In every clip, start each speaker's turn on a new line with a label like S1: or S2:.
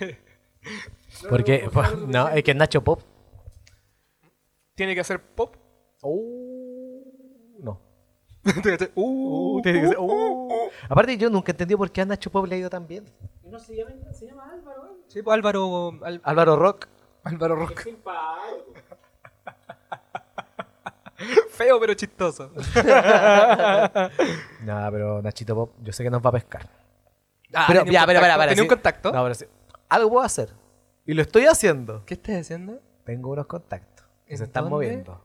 S1: Porque, no, es que Nacho Pop.
S2: Tiene que hacer pop.
S1: Uh, no.
S2: Tiene que hacer, uh,
S1: Tiene que ser-
S2: uh,
S1: uh. Aparte, yo nunca entendí por qué a Nacho Pop le ha ido tan bien.
S3: No se llama, se llama Álvaro. ¿eh?
S2: Sí, pues Álvaro. Al-
S1: Álvaro Rock.
S2: Álvaro Roca.
S3: Simpático.
S2: Feo pero chistoso.
S1: No, pero Nachito Pop, yo sé que nos va a pescar.
S2: Ah,
S1: pero,
S2: tenía
S1: ya,
S2: un
S1: pero,
S2: contacto,
S1: para.
S2: ¿Tenía un
S1: sí.
S2: contacto?
S1: No, pero sí. Algo puedo hacer. Y lo estoy haciendo.
S2: ¿Qué estás haciendo?
S1: Tengo unos contactos que
S2: ¿En
S1: se están
S2: dónde?
S1: moviendo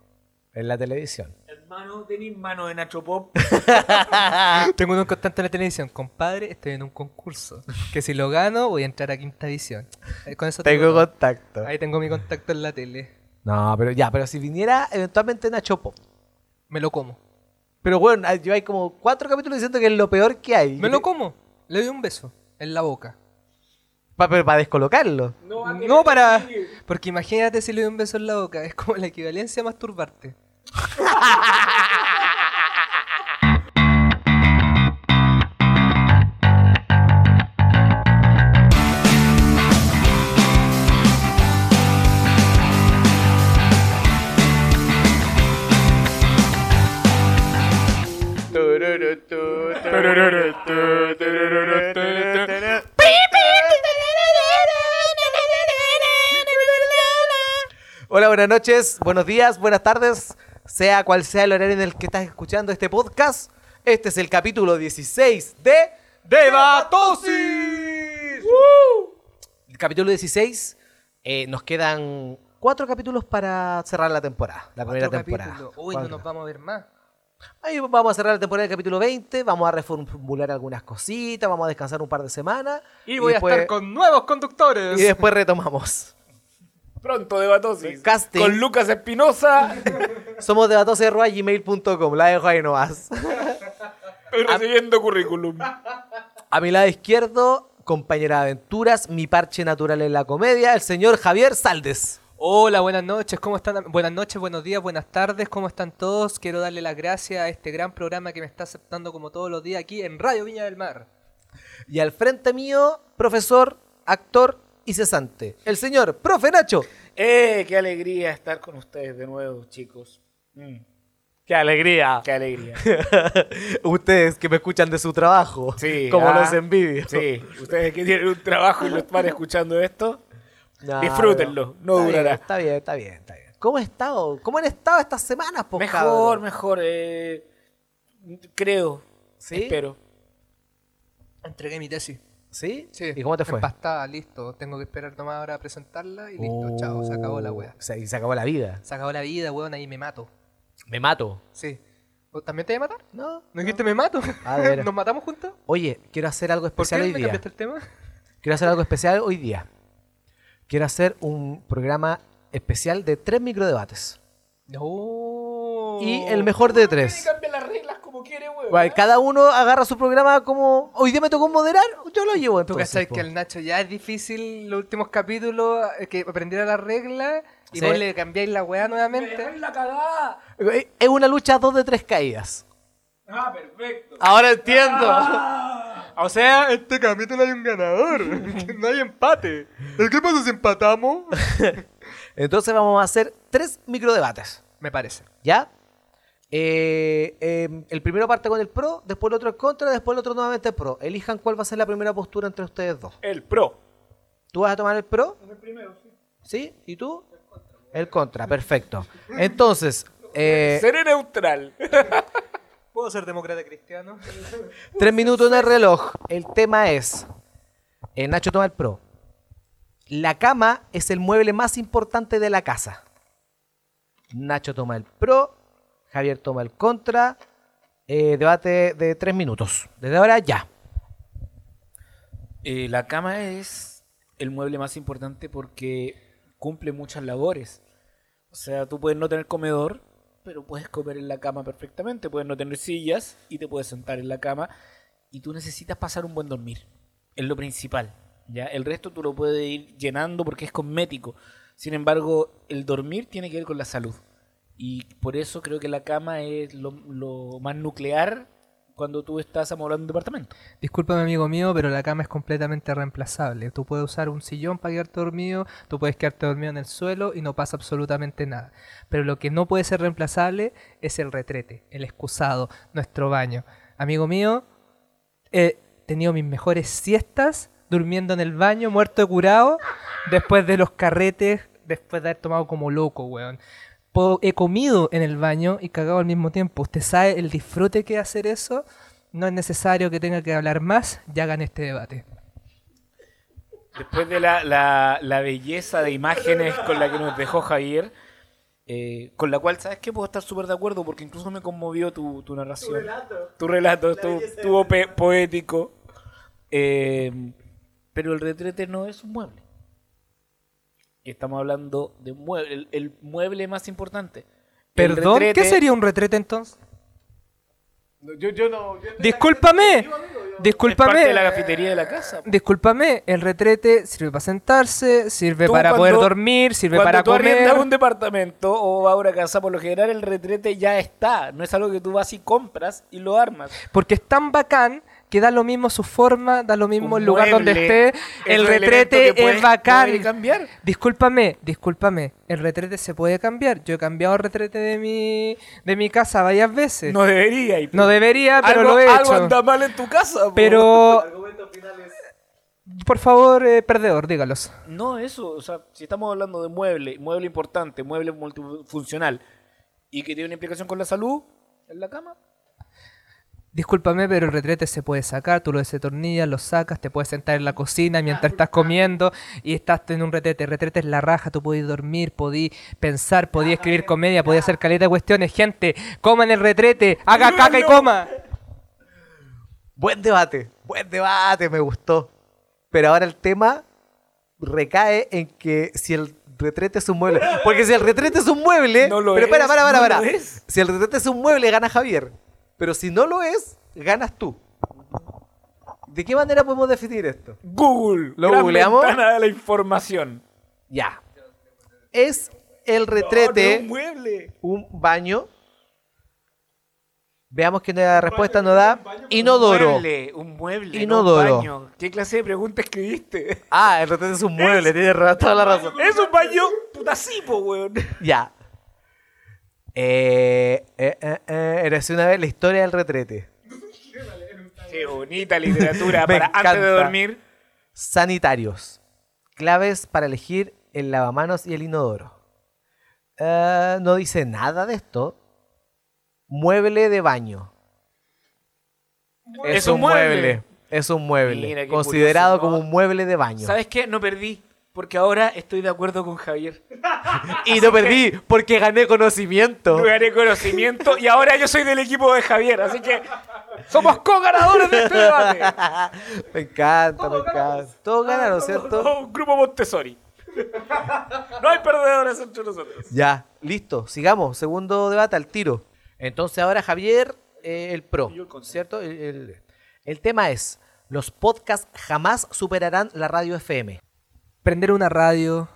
S1: en la televisión.
S3: Hermano, tenéis mano de Nacho Pop.
S2: Tengo unos contactos en la televisión. Compadre, estoy en un concurso. Que si lo gano, voy a entrar a quinta visión. Eh, Con eso te
S1: Tengo
S2: todo.
S1: contacto.
S2: Ahí tengo mi contacto en la tele.
S1: No, pero ya, pero si viniera eventualmente Nacho Pop.
S2: Me lo como.
S1: Pero bueno, yo hay como cuatro capítulos diciendo que es lo peor que hay.
S2: Me lo como. Le doy un beso en la boca.
S1: Para descolocarlo.
S3: No,
S2: No para. Porque imagínate si le doy un beso en la boca. Es como la equivalencia a masturbarte.
S1: buenas noches, buenos días, buenas tardes, sea cual sea el horario en el que estás escuchando este podcast. Este es el capítulo 16 de Debatosis. El capítulo 16, eh, nos quedan cuatro capítulos para cerrar la temporada, la primera temporada.
S2: Uy, no
S1: Cuatro.
S2: nos vamos a ver más.
S1: Ahí vamos a cerrar la temporada del capítulo 20, vamos a reformular algunas cositas, vamos a descansar un par de semanas.
S2: Y voy
S1: después-
S2: a estar con nuevos conductores.
S1: Y después retomamos.
S3: Pronto, Debatosis.
S1: Casting.
S3: Con Lucas Espinosa.
S1: Somos debatosis.gmail.com, la dejo ahí nomás.
S3: Estoy recibiendo currículum.
S1: A mi lado izquierdo, compañera de aventuras, mi parche natural en la comedia, el señor Javier Saldes.
S2: Hola, buenas noches, ¿cómo están? Buenas noches, buenos días, buenas tardes, ¿cómo están todos? Quiero darle las gracias a este gran programa que me está aceptando como todos los días aquí en Radio Viña del Mar.
S1: Y al frente mío, profesor, actor y cesante, el señor Profe Nacho.
S3: Eh, qué alegría estar con ustedes de nuevo, chicos. Mm,
S1: ¡Qué alegría!
S3: qué alegría.
S1: Ustedes que me escuchan de su trabajo,
S3: Sí,
S1: como
S3: ah,
S1: los envidio.
S3: Sí, ustedes que tienen un trabajo y lo están escuchando esto,
S1: No,
S3: Disfrútenlo, no
S1: está bien,
S3: durará.
S1: está bien, está bien, está bien. ¿Cómo han estado? ¿Cómo han estado estas semanas, po,
S3: mejor,
S1: cabrón?
S3: mejor. eh, creo,
S1: ¿Sí?
S3: espero.
S2: Entregué mi tesis.
S1: ¿Sí?
S2: Sí.
S1: ¿Y cómo te fue?
S2: Empastada, listo. Tengo que esperar nomás ahora a presentarla y listo,
S1: Oh,
S2: chao, se acabó la
S1: sea, y se acabó la vida.
S2: Se acabó la vida, weón, ahí me mato.
S1: Me mato.
S2: Sí. ¿Vos ¿También te voy a matar?
S1: No.
S2: ¿No dijiste me mato?
S1: Ah, de veras.
S2: ¿Nos matamos juntos?
S1: Oye, quiero hacer algo
S2: ¿Por
S1: especial
S2: qué
S1: hoy
S2: me
S1: día.
S2: cambiaste el tema?
S1: Quiero hacer algo especial hoy día. Quiero hacer un programa especial de tres microdebates.
S2: No.
S1: Y el mejor de tres.
S3: cambia las reglas como quiere, weón.
S1: Bueno, cada uno agarra su programa como. Hoy día me tocó moderar, yo lo llevo
S2: Tú
S1: entonces.
S2: cachai
S1: po.
S2: que el Nacho ya es difícil los últimos capítulos eh, que aprendiera las reglas y
S1: Sí.
S2: vos le cambiáis la weá
S3: Me
S2: nuevamente.
S3: dejáis la cagada.
S1: Eh, Es una lucha dos de tres caídas.
S3: Ah, perfecto.
S1: Ahora entiendo.
S2: O sea, este capítulo hay un ganador. no hay empate. ¿Qué pasa si empatamos?
S1: Entonces vamos a hacer tres microdebates.
S2: Me parece.
S1: ¿Ya? Eh, eh, el primero parte con el pro, después el otro el contra, después el otro nuevamente el pro. Elijan cuál va a ser la primera postura entre ustedes dos.
S3: El pro.
S1: ¿Tú vas a tomar el pro?
S3: El primero, sí.
S1: ¿Sí? ¿Y tú? El contra, perfecto. Entonces, eh,
S3: Seré neutral.
S2: ¿Puedo ser demócrata cristiano?
S1: tres minutos en el reloj. El tema es, eh, Nacho toma el pro. La cama es el mueble más importante de la casa. Nacho toma el pro, Javier toma el contra. Eh, debate de tres minutos. Desde ahora ya.
S3: Eh, la cama es el mueble más importante porque cumple muchas labores. O sea, tú puedes no tener comedor, pero puedes comer en la cama perfectamente. Puedes no tener sillas y te puedes sentar en la cama. Y tú necesitas pasar un buen dormir. Es lo principal. ¿ya? El resto tú lo puedes ir llenando porque es cosmético. Sin embargo, el dormir tiene que ver con la salud. Y por eso creo que la cama es lo, más nuclear cuando tú estás amoblando un departamento.
S2: Discúlpame, amigo mío, pero la cama es completamente reemplazable. Tú puedes usar un sillón para quedarte dormido, tú puedes quedarte dormido en el suelo y no pasa absolutamente nada. Pero lo que no puede ser reemplazable es el retrete, el excusado, nuestro baño. Amigo mío, he tenido mis mejores siestas durmiendo en el baño, muerto de curado, después de los carretes, después de haber tomado como loco, weón. He comido en el baño y cagado al mismo tiempo. ¿Usted sabe el disfrute que hacer eso? No es necesario que tenga que hablar más, ya hagan este debate.
S3: Después de la, la- la belleza de imágenes con la que nos dejó Javier, eh, con la cual, ¿sabes qué? Puedo estar súper de acuerdo porque incluso me conmovió tu, tu narración. Tu relato. estuvo, estuvo pe- poético. Eh, pero el retrete no es un mueble. Y estamos hablando de un mueble, el, el mueble más importante.
S2: Perdón, ¿qué
S3: retrete-
S2: sería un retrete entonces?
S1: Yo, yo no. yo-
S2: Discúlpame,
S3: Es parte
S2: discúlpame.
S3: de la cafetería de la casa.
S2: Discúlpame, el retrete sirve para sentarse, sirve
S3: Tú
S2: para
S3: cuando-
S2: poder dormir, sirve
S3: Cuando
S2: para
S3: tú
S2: comer.
S3: un departamento o vas a una casa, por lo general el retrete ya está. No es algo que tú vas y compras y lo armas.
S2: Porque es tan bacán que da lo mismo su forma, da lo mismo
S3: Un
S2: el lugar donde esté.
S3: es
S2: El retrete
S3: que
S2: es bacán.
S3: cambiar.
S2: Discúlpame, discúlpame. El retrete se puede cambiar. Yo he cambiado el retrete de mi, de mi casa varias veces. No,
S3: No debería. y-
S2: debería, pero
S3: algo,
S2: lo he
S3: algo
S2: hecho.
S3: anda mal en tu casa. po.
S2: Pero, por favor, eh, perdedor, dígalos.
S3: No, eso. O sea, si estamos hablando de mueble, mueble importante, mueble multifuncional y que tiene una implicación con la salud, en la cama.
S2: Discúlpame, pero el retrete se puede sacar, tú lo desatornillas, lo sacas, te puedes sentar en la cocina mientras estás comiendo y estás en un retrete. El retrete es la raja, tú podés dormir, podís pensar, podís escribir comedia, podís hacer caleta de cuestiones. Gente, coma en el retrete, haga caca y coma.
S1: Buen debate, buen debate, me gustó. Pero ahora el tema recae en que si el retrete es un mueble. Porque si el retrete es un mueble.
S3: No lo
S1: pero espera,
S3: es,
S1: para, para,
S3: no
S1: para.
S3: lo es.
S1: Si el retrete es un mueble, gana Javier. Pero si no lo es, ganas tú. ¿De qué manera podemos definir esto?
S3: Google.
S1: ¿Lo
S3: gran
S1: googleamos?
S3: ventana de la información.
S1: Ya. Es el
S3: No, no
S1: retrete
S3: un mueble.
S1: un baño. Veamos que la respuesta nos da inodoro.
S3: Un mueble, un mueble.
S1: Inodoro.
S3: No un baño. ¿Qué clase de pregunta escribiste?
S1: Ah, el retrete es un mueble, tiene ra- toda la razón.
S3: Es un baño puta sí, po, weón.
S1: Ya. Eh, eh, eh, eh, una vez la historia del retrete.
S3: Qué bonita literatura para antes de dormir.
S1: Sanitarios. Claves para elegir el lavamanos y el inodoro. Eh, no dice nada de esto. Mueble de baño.
S3: Es un mueble.
S1: Es un mueble.
S3: Mira,
S1: Considerado
S3: curioso, ¿no?
S1: como un mueble de baño.
S3: ¿Sabes qué? No perdí. Porque ahora estoy de acuerdo con Javier.
S1: Y no perdí porque gané conocimiento.
S3: Gané conocimiento y ahora yo soy del equipo de Javier. Así que somos co-ganadores de este debate.
S1: me encanta, me encanta. Todos ganaron, ¿cierto?
S3: Un grupo Montessori. No hay perdedores entre nosotros.
S1: Ya, listo, sigamos. Segundo debate al tiro. Entonces ahora Javier, eh, el pro,
S3: Yo el contra.
S1: ¿cierto? El, el- el tema es, los podcasts jamás superarán la radio FM.
S2: Prender una radio,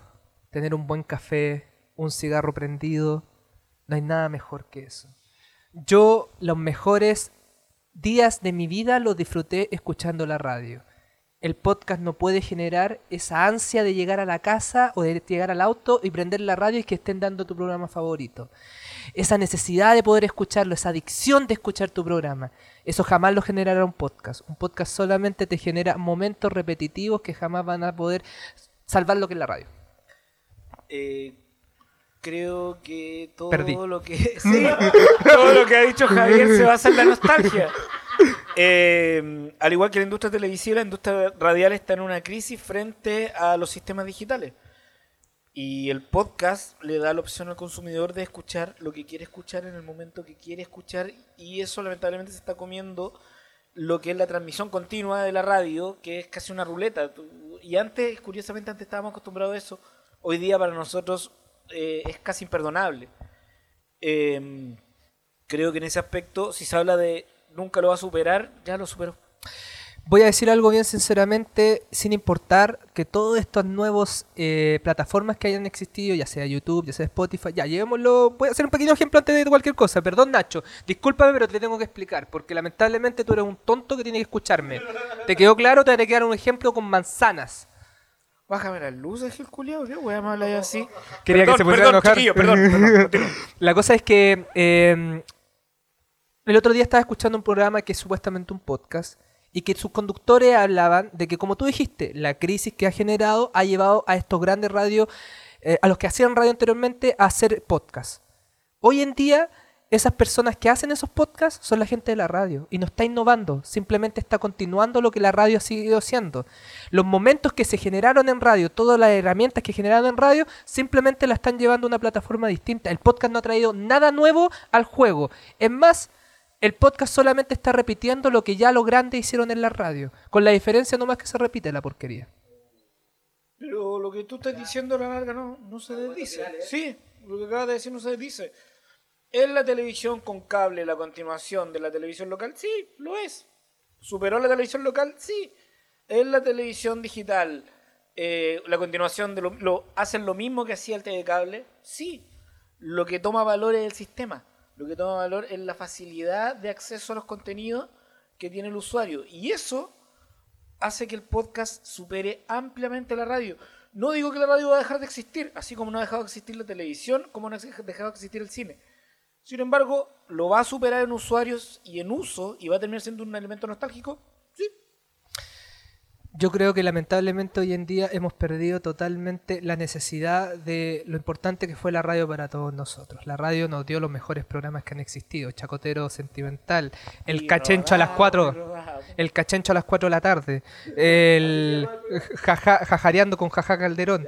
S2: tener un buen café, un cigarro prendido, no hay nada mejor que eso. Yo los mejores días de mi vida los disfruté escuchando la radio. El podcast no puede generar esa ansia de llegar a la casa o de llegar al auto y prender la radio y que estén dando tu programa favorito. Esa necesidad de poder escucharlo, esa adicción de escuchar tu programa. Eso jamás lo generará un podcast. Un podcast solamente te genera momentos repetitivos que jamás van a poder salvar lo que es la radio.
S3: Eh, creo que todo
S2: Perdí.
S3: lo que sí, todo lo que ha dicho Javier se basa en la nostalgia. Eh, al igual que la industria televisiva, la industria radial está en una crisis frente a los sistemas digitales. Y el podcast le da la opción al consumidor de escuchar lo que quiere escuchar en el momento que quiere escuchar. Y eso lamentablemente se está comiendo lo que es la transmisión continua de la radio, que es casi una ruleta. Y antes, curiosamente, antes estábamos acostumbrados a eso. Hoy día para nosotros eh, es casi imperdonable. Eh, creo que en ese aspecto, si se habla de nunca lo va a superar, ya lo superó.
S2: Voy a decir algo bien sinceramente, sin importar que todas estas nuevas eh, plataformas que hayan existido, ya sea YouTube, ya sea Spotify, ya llevémoslo. Voy a hacer un pequeño ejemplo antes de cualquier cosa. Perdón, Nacho, discúlpame, pero te tengo que explicar, porque lamentablemente tú eres un tonto que tiene que escucharme. ¿Te quedó claro? Te voy a quedar un ejemplo con manzanas.
S3: Bájame las luces, el culiao, ¿qué weá me habláis así?
S2: Quería que
S3: Perdón,
S2: se pusiera
S3: perdón,
S2: a enojar.
S3: chiquillo, perdón, perdón.
S2: La cosa es que eh, el otro día estaba escuchando un programa que es supuestamente un podcast y que sus conductores hablaban de que, como tú dijiste, la crisis que ha generado ha llevado a estos grandes radios, eh, a los que hacían radio anteriormente, a hacer podcast. Hoy en día, esas personas que hacen esos podcasts son la gente de la radio y no está innovando, simplemente está continuando lo que la radio ha seguido haciendo. Los momentos que se generaron en radio, todas las herramientas que generaron en radio, simplemente la están llevando a una plataforma distinta. El podcast no ha traído nada nuevo al juego. Es más, el podcast solamente está repitiendo lo que ya los grandes hicieron en la radio, con la diferencia nomás que se repite la porquería.
S3: Pero lo que tú estás diciendo a la larga no, no se desdice. Sí, lo que acabas de decir no se desdice. ¿Es la televisión con cable la continuación de la televisión local? Sí, lo es. ¿Superó la televisión local? Sí. ¿Es la televisión digital eh, la continuación de lo, lo- ¿Hacen lo mismo que hacía el TV cable? Sí. Lo que toma valor es el sistema. Lo que toma valor es la facilidad de acceso a los contenidos que tiene el usuario. Y eso hace que el podcast supere ampliamente la radio. No digo que la radio va a dejar de existir, así como no ha dejado de existir la televisión, como no ha dejado de existir el cine. Sin embargo, lo va a superar en usuarios y en uso y va a terminar siendo un elemento nostálgico.
S2: Yo creo que lamentablemente hoy en día hemos perdido totalmente la necesidad de lo importante que fue la radio para todos nosotros. La radio nos dio los mejores programas que han existido. Chacotero Sentimental, El
S3: Y
S2: Cachencho a las
S3: rodado,
S2: 4,
S3: rodado.
S2: El Cachencho a las 4 de la tarde, el jaja- Jajareando con Jaja Calderón.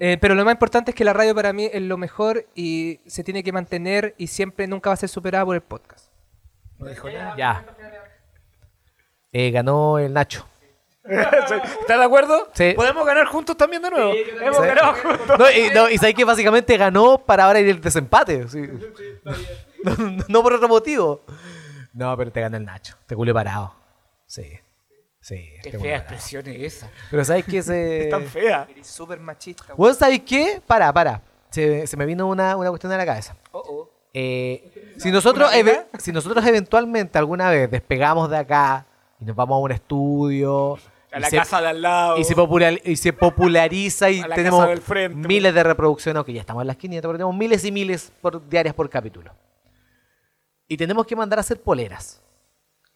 S2: Eh, pero lo más importante es que la radio para mí es lo mejor y se tiene que mantener y siempre nunca va a ser superada por el podcast.
S3: No dijo nada.
S1: Ya. Eh, ganó el Nacho.
S3: ¿Estás de acuerdo?
S1: Sí.
S3: Podemos ganar juntos también de nuevo. Hemos
S1: Sí.
S3: ganado juntos.
S1: No, y, no, y sabes que básicamente ganó para ahora ir el desempate. sí. No, no por otro motivo. No, pero te ganó el Nacho. Te culé parado. Sí. Sí.
S3: Qué fea expresión es esa.
S1: Pero sabes que se.
S3: Es tan fea.
S2: Eres súper machista.
S1: ¿Vos sabés qué? Para, para. Se, se me vino una, una cuestión a la cabeza.
S3: Oh, oh.
S1: Eh, si, nosotros
S3: ¿Una
S1: eve- si nosotros eventualmente alguna vez despegamos de acá y nos vamos a un estudio
S3: A la
S1: se-
S3: casa de al lado.
S1: y se, popular- y se populariza y tenemos
S3: casa del frente.
S1: miles de reproducciones, aunque ya estamos en las 500, pero tenemos miles y miles por, diarias por capítulo. Y tenemos que mandar a hacer poleras,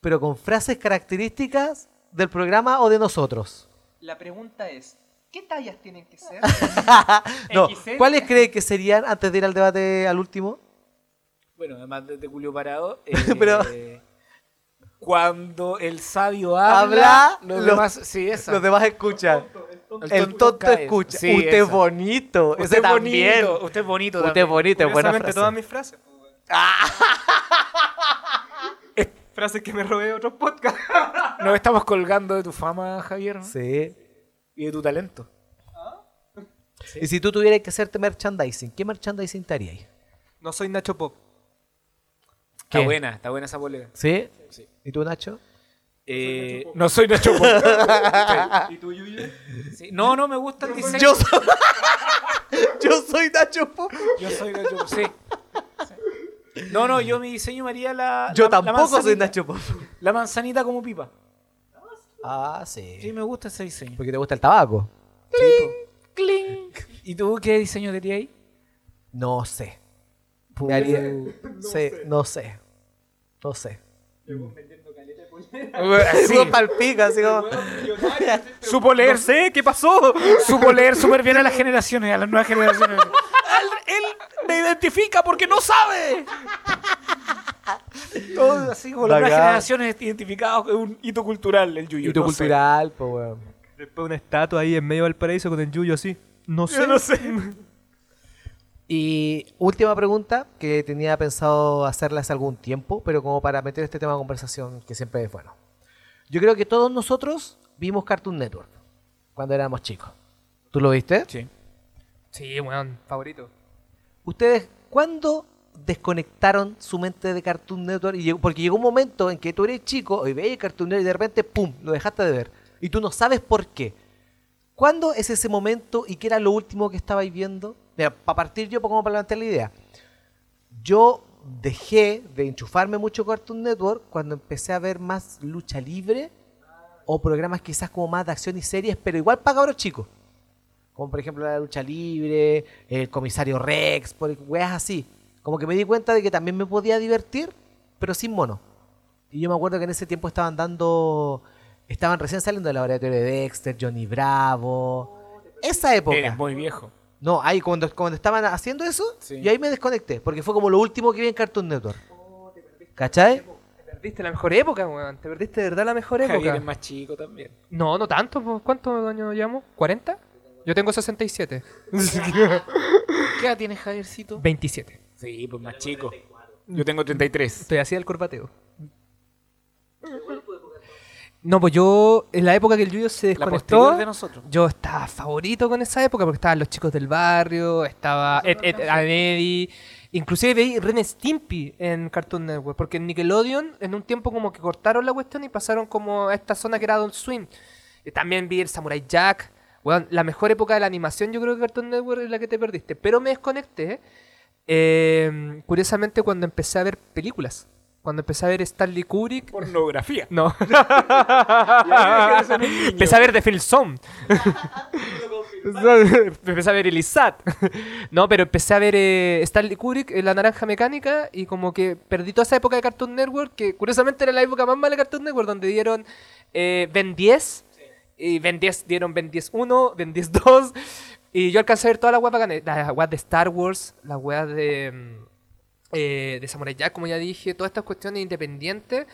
S1: pero con frases características del programa o de nosotros.
S2: La pregunta es, ¿qué tallas tienen que ser?
S1: no. ¿cuáles creen que serían, antes de ir al debate al último?
S3: Bueno, además de, Julio Parado. eh,
S1: Pero-
S3: Cuando el sabio habla,
S1: Habla,
S3: los,
S1: los-
S3: demás. Sí, esa.
S1: Los demás escuchan. El tonto, escucha.
S3: Sí,
S1: Usted es
S3: esa.
S1: bonito.
S3: Usted
S1: Ese
S3: es
S1: también.
S3: bonito. Usted es bonito.
S1: Usted es
S3: también.
S1: bonito, es buena frase.
S2: todas mis frases. pues, frases que me robé de otros podcasts.
S3: Nos estamos colgando de tu fama, Javier.
S1: Sí.
S3: Y de tu talento.
S1: Y si tú tuvieras que hacerte merchandising, ¿qué merchandising te harías?
S2: No soy Nacho Pop.
S3: Está
S1: ¿Qué?
S3: buena, está buena esa polera.
S1: ¿Sí?
S3: Sí.
S1: ¿Y tú, Nacho?
S3: Eh, no soy Nacho Pop.
S2: ¿Y tú, Yuyo?
S3: Sí. No, no me gusta el diseño.
S1: Yo soy, yo soy Nacho Pop.
S3: Yo soy Nacho Pop. Sí. Sí. No, no, yo mi diseño me haría la.
S1: Yo
S3: la- la
S1: tampoco soy
S3: manzanita.
S1: Nacho Pop.
S3: La manzanita como pipa.
S1: Ah, sí.
S3: Sí, me gusta ese diseño.
S1: Porque te gusta el tabaco.
S3: Sí, po. Cling. ¿Y tú qué diseño te ahí?
S1: No sé. Me haría- Sí, no sé. No sé. Palpica, así como.
S3: Supo leer,
S2: No sé, ¿qué pasó?
S3: supo leer súper bien a las generaciones, a las nuevas generaciones. él, él me identifica porque no sabe. Todo así como las nuevas generaciones identificados con un hito cultural, el yuyo.
S1: Hito
S3: no sé.
S1: cultural, pues, weón.
S2: Después una estatua ahí en medio del paraíso con el Yuyo así. No sé.
S3: Yo no sé.
S1: Y última pregunta que tenía pensado hacerle hace algún tiempo, pero como para meter este tema de conversación que siempre es bueno. Yo creo que todos nosotros vimos Cartoon Network cuando éramos chicos. ¿Tú lo viste?
S3: Sí.
S2: Sí, weón, favorito.
S1: ¿Ustedes cuándo desconectaron su mente de Cartoon Network? Y llegó- porque llegó un momento en que tú eres chico y veías Cartoon Network y de repente, ¡pum!, lo dejaste de ver. Y tú no sabes por qué. ¿Cuándo es ese momento y qué era lo último que estabais viendo? Mira, para partir yo, como para plantear la idea. Yo dejé de enchufarme mucho Cartoon Network cuando empecé a ver más lucha libre o programas quizás como más de acción y series, pero igual para cabros chicos. Como por ejemplo la lucha libre, el comisario Rex, por weas así. Como que me di cuenta de que también me podía divertir, pero sin mono. Y yo me acuerdo que en ese tiempo estaban dando. Estaban recién saliendo del laboratorio de Dexter, Johnny Bravo. Esa época.
S3: Eres muy viejo.
S1: No, ahí cuando, cuando estaban haciendo eso,
S3: Sí.
S1: yo ahí me desconecté, porque fue como lo último que vi en Cartoon Network. ¿Cachai?
S2: Te perdiste la mejor época, weón. Te perdiste de verdad la mejor
S3: Javier
S2: época.
S3: es más chico también.
S2: No, no tanto. pues, ¿Cuántos años llevamos? ¿40? Yo tengo 67.
S3: ¿Qué edad tienes, Javiercito?
S2: 27.
S3: Sí, pues más chico. Yo tengo 33.
S2: Estoy así del corbateo. No, pues yo, en la época que el Yuyo se desconectó,
S3: posterior de nosotros.
S2: yo estaba favorito con esa época porque estaban los chicos del barrio, estaba Ed, Ed, Ed and Eddy, inclusive veí Ren Stimpy en Cartoon Network, porque en Nickelodeon en un tiempo como que cortaron la cuestión y pasaron como a esta zona que era Adult Swim. También vi el Samurai Jack. Weón, la mejor época de la animación yo creo que Cartoon Network es la que te perdiste. Pero me desconecté, eh, curiosamente, cuando empecé a ver películas. Cuando empecé a ver Stanley Kubrick.
S3: Pornografía.
S2: No. Empecé a ver The Film Zone. empecé a ver el ISAT. no, pero empecé a ver eh, Stanley Kubrick, eh, La Naranja Mecánica, y como que perdí toda esa época de Cartoon Network, que curiosamente era la época más mala de Cartoon Network, donde dieron eh, Ben 10, y Ben 10 dieron Ben 10 1, Ben 10 2, y yo alcancé a ver bacanas, las weas de Star Wars, las weas de, mm, eh, de Samurai Jack, como ya dije, todas estas cuestiones independientes.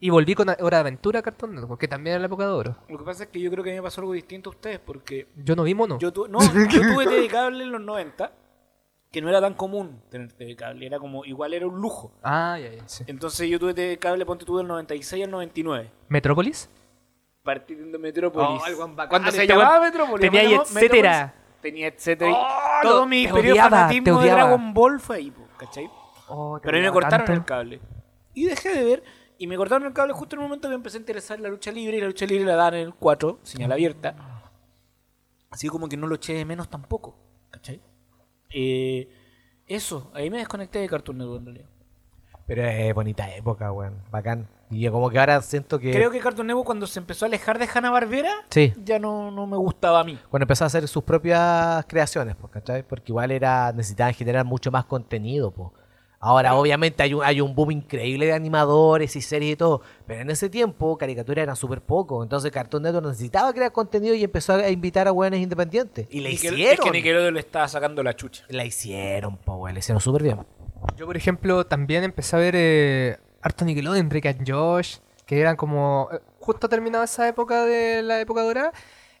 S2: Y volví con Hora de Aventura a Cartoon Network, que también era la época de oro.
S3: Lo que pasa es que yo creo que a mí me pasó algo distinto a ustedes, porque
S2: Yo no vi mono.
S3: yo, tu- no, yo tuve TV cable en los 90, que no era tan común tener TV cable, era como, igual era un lujo.
S2: Ah, ya, ya, sí.
S3: Entonces yo tuve TV cable, ponte tú del 96 al 99.
S2: ¿Metrópolis?
S3: Partiendo de Metrópolis.
S2: Oh, bacán,
S3: Cuando se
S2: este
S3: llamaba Metrópolis.
S2: tenía ahí
S3: ¿cómo se llamaba?
S2: etcétera.
S3: Metrópolis. Tenía etcétera. y
S2: Oh,
S3: todo mi periodo de
S2: odiaba, te
S3: fanatismo de
S2: odiaba.
S3: Dragon Ball fue ahí, po, ¿cachai?
S2: Oh,
S3: Pero a mí me cortaron
S2: tanto.
S3: el cable. Y dejé de ver. Y me cortaron el cable justo en el momento que me empecé a interesar en la lucha libre. Y la lucha libre la dan en el 4, señal abierta. Así como que no lo eché de menos tampoco. ¿Cachai? Eh, eso, ahí me desconecté de Cartoon Network en realidad.
S1: Pero es bonita época, weón. Bacán. Y yo como que ahora siento que...
S3: Creo que Cartoon Network cuando se empezó a alejar de Hanna-Barbera,
S1: Sí.
S3: ya no, no me gustaba a mí.
S1: Cuando empezó a hacer sus propias creaciones, pues, ¿cachai? Porque igual era necesitaban generar mucho más contenido, pues. Ahora, obviamente, hay un, hay un boom increíble de animadores y series y todo. Pero en ese tiempo, caricaturas eran súper poco. Entonces, Cartoon Network necesitaba crear contenido y empezó a invitar a weones independientes. Y le hicieron.
S3: Es que Nickelodeon le estaba sacando la chucha.
S1: La hicieron, po, weón. Le hicieron súper bien.
S2: Yo, por ejemplo, también empecé a ver eh, harto Nickelodeon, Rick and Josh, que eran como... eh, Justo terminaba esa época de la época dorada,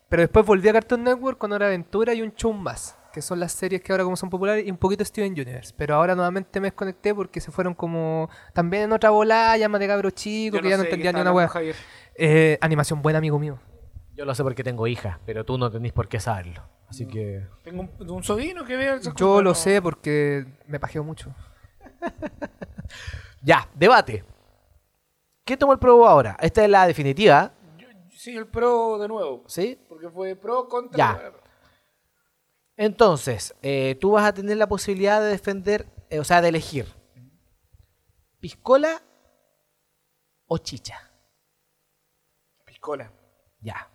S2: pero después volví a Cartoon Network con Hora de Aventura y un show más, que son las series que ahora como son populares, y un poquito Steven Universe. Pero ahora nuevamente me desconecté porque se fueron como... También en otra bola, llama de cabro chico, que ya no
S3: sé de qué
S2: entendía ni
S3: está
S2: una
S3: hablando
S2: wea.
S3: Javier.
S2: Eh, animación buena, amigo mío.
S1: Yo lo sé porque tengo hija, pero tú no tenés por qué saberlo. Así que...
S3: Tengo un, un sobrino que ve esas
S2: Yo
S3: cosas,
S2: lo
S3: no.
S2: sé porque me pajeó mucho.
S1: Ya, debate. ¿Qué tomó el pro ahora? Esta es la definitiva,
S3: Sí, el pro de nuevo.
S1: ¿sí?
S3: Porque fue pro contra.
S1: Ya. Entonces, eh, tú vas a tener la posibilidad de defender, eh, o sea, de elegir piscola o chicha.
S3: Piscola.
S1: Ya.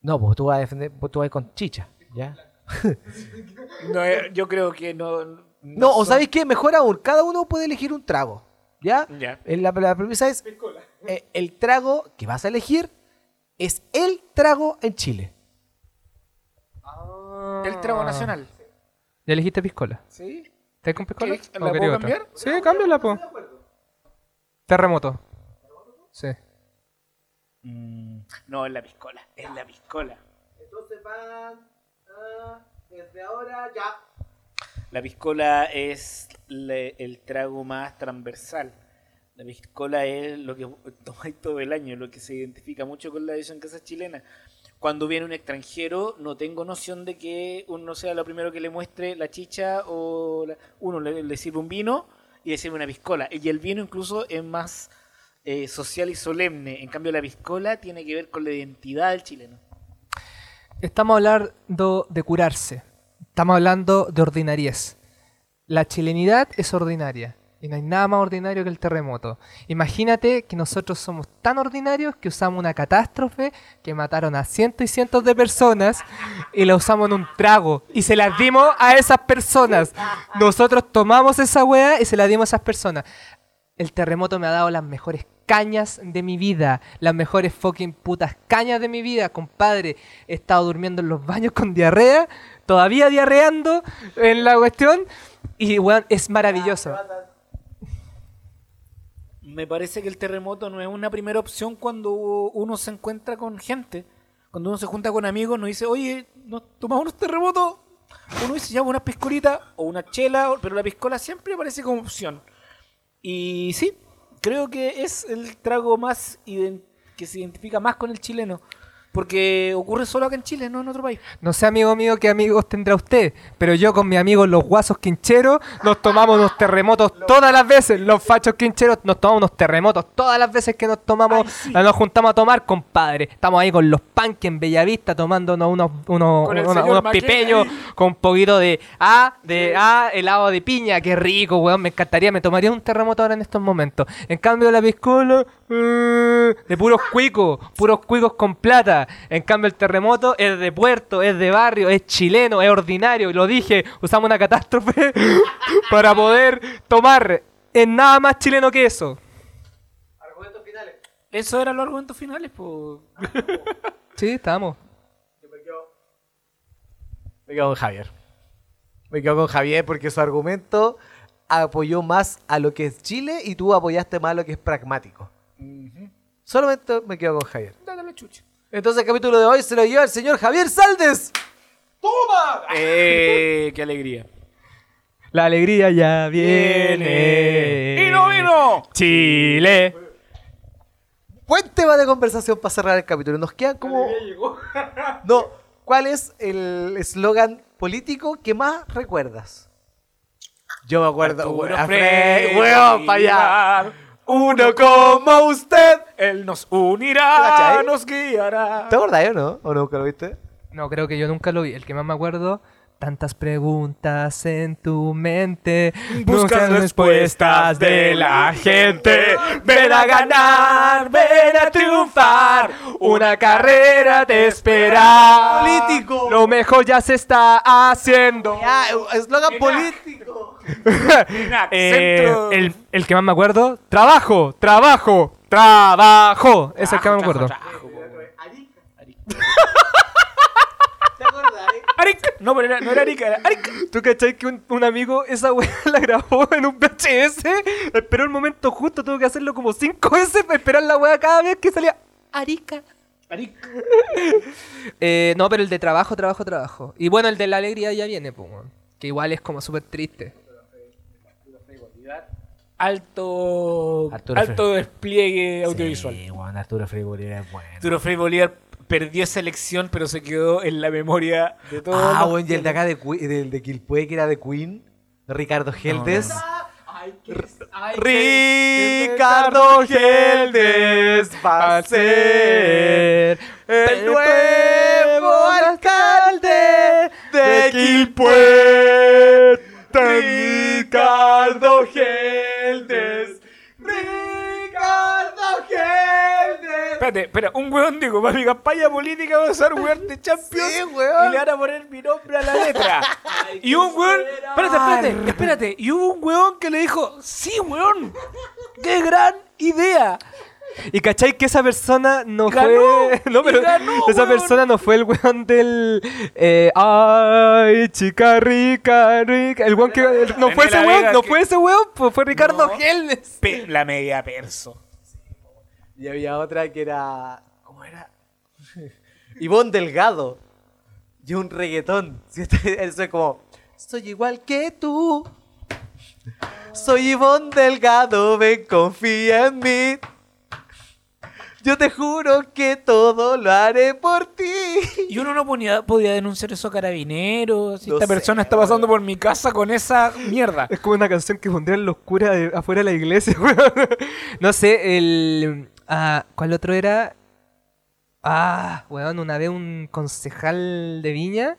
S1: No, pues tú vas a defender, pues tú vas con chicha, ¿ya?
S3: No, eh, yo creo que no.
S1: No, o
S3: son-
S1: ¿sabéis qué? Mejor aún, cada uno puede elegir un trago, ¿ya?
S3: Ya.
S1: Eh, La, la premisa es, eh, el trago que vas a elegir es el trago en Chile.
S3: El trago nacional.
S2: ¿Ya elegiste piscola?
S3: ¿Sí?
S2: ¿Estás con piscola?
S3: ¿Qué?
S2: ¿O
S3: ¿La puedo
S2: otra?
S3: cambiar?
S2: Sí, cámbiala, po. Terremoto. Sí.
S3: Mm, no, es la piscola. Es la piscola.
S1: Entonces van desde ahora ya.
S3: La piscola es le- el trago más transversal. La piscola es lo que tomáis todo el año, lo que se identifica mucho con la edición casa chilena. cuando viene un extranjero, no tengo noción de que uno sea lo primero que le muestre la chicha o uno le, le sirve un vino y le sirve una piscola. Y el vino incluso es más eh, social y solemne. En cambio, la piscola tiene que ver con la identidad del chileno.
S2: Estamos hablando de curarse. Estamos hablando de ordinariez. La chilenidad es ordinaria. Y no hay nada más ordinario que el terremoto. Imagínate que nosotros somos tan ordinarios que usamos una catástrofe que mataron a cientos y cientos de personas y la usamos en un trago. Y se las dimos a esas personas. Nosotros tomamos esa weá y se la dimos a esas personas. El terremoto me ha dado las mejores cañas de mi vida. Las mejores fucking putas cañas de mi vida, compadre. He estado durmiendo en los baños con diarrea, todavía diarreando en la cuestión. Y es maravilloso.
S3: Me parece que el terremoto no es una primera opción cuando uno se encuentra con gente. Cuando uno se junta con amigos, nos dice, oye, ¿nos tomamos unos terremotos? Uno dice, ya, una piscolita o una chela, pero la piscola siempre aparece como opción. Y sí, creo que es el trago más que se identifica más con el chileno. Porque ocurre solo acá en Chile, no en otro país.
S2: No sé, amigo mío, qué amigos tendrá usted, pero yo con mis amigos los guasos quincheros nos tomamos unos terremotos todas las veces. Los fachos quincheros nos tomamos unos terremotos todas las veces que nos tomamos,
S3: Ay, sí.
S2: nos juntamos a tomar, compadre. Estamos ahí con los panques en Bellavista tomándonos unos, unos, unos, pipeños con un poquito de A, de A, helado de piña. Qué rico, weón, me encantaría. Me tomaría un terremoto ahora en estos momentos. En cambio, la piscola, de puros cuicos, puros cuicos con plata. En cambio, el terremoto es de puerto, es de barrio, es chileno, es ordinario. Y lo dije, usamos una catástrofe para poder tomar. Es nada más chileno que eso.
S3: Eso eran los argumentos finales, pues.
S2: Sí, estamos.
S1: Me quedo con Javier. Me quedo con Javier porque su argumento apoyó más a lo que es Chile y tú apoyaste más a lo que es pragmático. Solamente me quedo con Javier.
S3: Dale la chucha.
S1: Entonces el capítulo de hoy se lo lleva el señor Javier Saldes.
S3: Eh, qué alegría.
S2: La alegría ya viene.
S3: ¡Y no vino!
S2: Chile.
S1: Buen tema de conversación para cerrar el capítulo. Nos quedan como... No, ¿cuál es el eslogan político que más recuerdas? Yo me acuerdo...
S3: Arturo
S1: Weón,
S3: Frei,
S1: weón, pa' allá. Uno como usted.
S3: Él nos unirá,
S1: ¿Cachai?
S3: nos guiará.
S1: ¿Te acordás o no? ¿O nunca lo viste?
S2: No, creo que yo nunca lo vi. El que más me acuerdo, tantas preguntas en tu mente.
S3: Buscas respuestas de la gente. Ven a ganar, ven a triunfar.
S2: Una carrera te espera.
S1: Político.
S2: Lo mejor ya se está haciendo.
S1: Ya, eslogan político.
S2: Eh,
S3: Centro-
S2: el, el que más me acuerdo, trabajo, trabajo, trabajo. Es el que más me acuerdo.
S3: No, pero era- no era Arica, era Arica.
S2: ¿Tú cachai que un, un amigo esa weá la grabó en un VHS? Esperó el momento justo, tuvo que hacerlo como cinco veces para esperar la weá cada vez que salía Arica.
S3: Arica.
S2: Eh, no, pero el de trabajo, trabajo, trabajo. Y bueno, el de la alegría ya viene, pues, que igual es como súper triste.
S3: Alto,
S1: Arturo
S3: alto despliegue audiovisual.
S1: Sí, Juan Arturo Frei Bolívar es bueno.
S3: Arturo Frei Bolívar perdió esa elección, pero se quedó en la memoria de todos.
S1: Ah,
S3: los-
S1: bueno, y el de acá de, del de Quilpue, que era de Queen, Ricardo Geldes. Ricardo Geldes va a ser el nuevo alcalde de Quilpue. Ricardo Geldes.
S3: Espérate, espera, un weón digo, para mi campaña política voy a usar weón de Champions
S1: Sí, weón.
S3: y le van a poner mi nombre a la letra. y un weón, espérate, espérate, espérate, y hubo un weón que le dijo, sí, weón, qué gran idea.
S2: Y cachai que esa persona no
S3: Ganó,
S2: fue. No, pero
S3: ganó,
S2: esa
S3: weón.
S2: persona no fue el weón del. eh, Ay, chica rica, rica. El weón que. el- no fue ese weón, no fue ese weón, pues fue Ricardo
S3: No.
S2: Geldes.
S3: Pe- la media perso.
S1: Y había otra que era. ¿Cómo era? Ivonne Delgado. Y un reggaetón. Eso es como. Soy igual que tú. Soy Ivonne Delgado, ven, confía en mí. Yo te juro que todo lo haré por ti.
S3: Y uno no ponía- podía denunciar eso a carabineros. Si esta
S1: sé,
S3: persona está pasando por mi casa con esa mierda.
S2: Es como una canción que pondrían los curas afuera de la iglesia. No sé, el. Ah, ¿Cuál otro era? Ah, weón, una vez un concejal de Viña.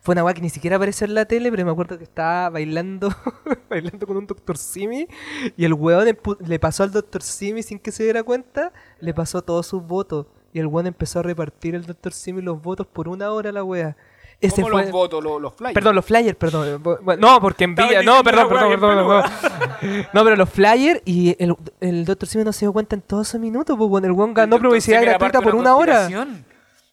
S2: Fue una weá que ni siquiera apareció en la tele, pero me acuerdo que estaba bailando, bailando con un doctor Simi. Y el weón le pasó al doctor Simi sin que se diera cuenta, le pasó todos sus votos. Y el weón empezó a repartir el doctor Simi los votos por una hora la weá. Ese
S3: ¿Cómo
S2: fue...
S3: los votos, los, los flyers?
S2: Perdón, los flyers, perdón. No, porque en Villa. No, perdón, perdón, perdón. No, pero los flyers y el, el Dr. Simi no se dio cuenta en todos esos minutos, pues bueno, el weón ganó
S3: Doctor
S2: publicidad gratuita por una hora.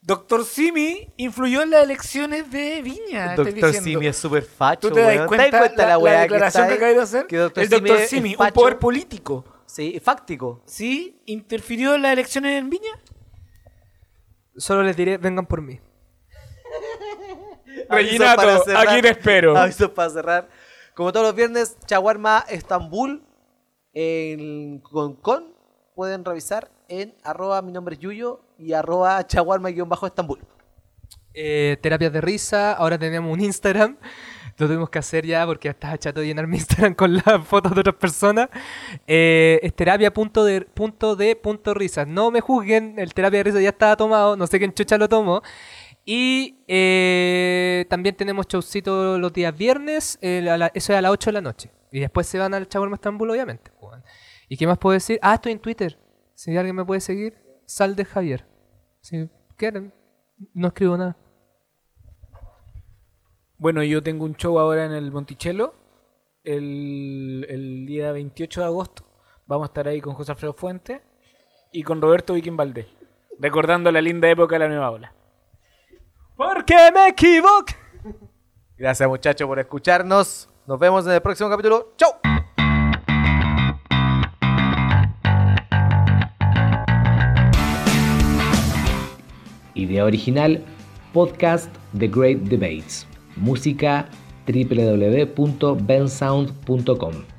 S3: Doctor Simi influyó en las elecciones de Viña.
S1: Doctor. Simi es súper facho,
S3: ¿Tú te das cuenta,
S1: ¿Te das cuenta
S3: la, la declaración que, acabas de hacer?
S1: Que Dr.
S3: el
S1: Simi
S3: doctor Simi, un poder político.
S1: Sí, fáctico.
S3: ¿Sí? ¿Interfirió en las elecciones en Viña?
S2: Solo les diré, vengan por mí.
S3: Reginato,
S1: para cerrar.
S3: aquí te espero.
S1: Aviso para cerrar. Como todos los viernes, Chaguarma Estambul en Concon. Pueden revisar en arroba mi nombre es Yuyo y arroba chaguarma-estambul.
S2: Eh, terapias de risa, ahora tenemos un Instagram. Lo tuvimos que hacer ya porque ya estaba chato de llenar mi Instagram con las fotos de otras personas. Eh, es terapia punto de, punto de punto risa. No me juzguen, el terapia de risa ya estaba tomado, no sé quién chucha lo tomó. Y eh, también tenemos showcito los días viernes, eh, eso es a las 8 de la noche. Y después se van al Chaguarma Estambul, obviamente. weón. ¿Y qué más puedo decir? Ah, estoy en Twitter. Si alguien me puede seguir, sal de Javier. Si quieren, no escribo nada.
S3: Bueno, yo tengo un show ahora en el Monticello el, día 28 de agosto. Vamos a estar ahí con José Alfredo Fuente y con Roberto Viking Valdés, recordando la linda época de la nueva ola.
S2: Porque me equivoco.
S1: Gracias muchachos por escucharnos. Nos vemos en el próximo capítulo. ¡Chau!
S4: Idea original, podcast The Great Debates. Música www.bensound.com.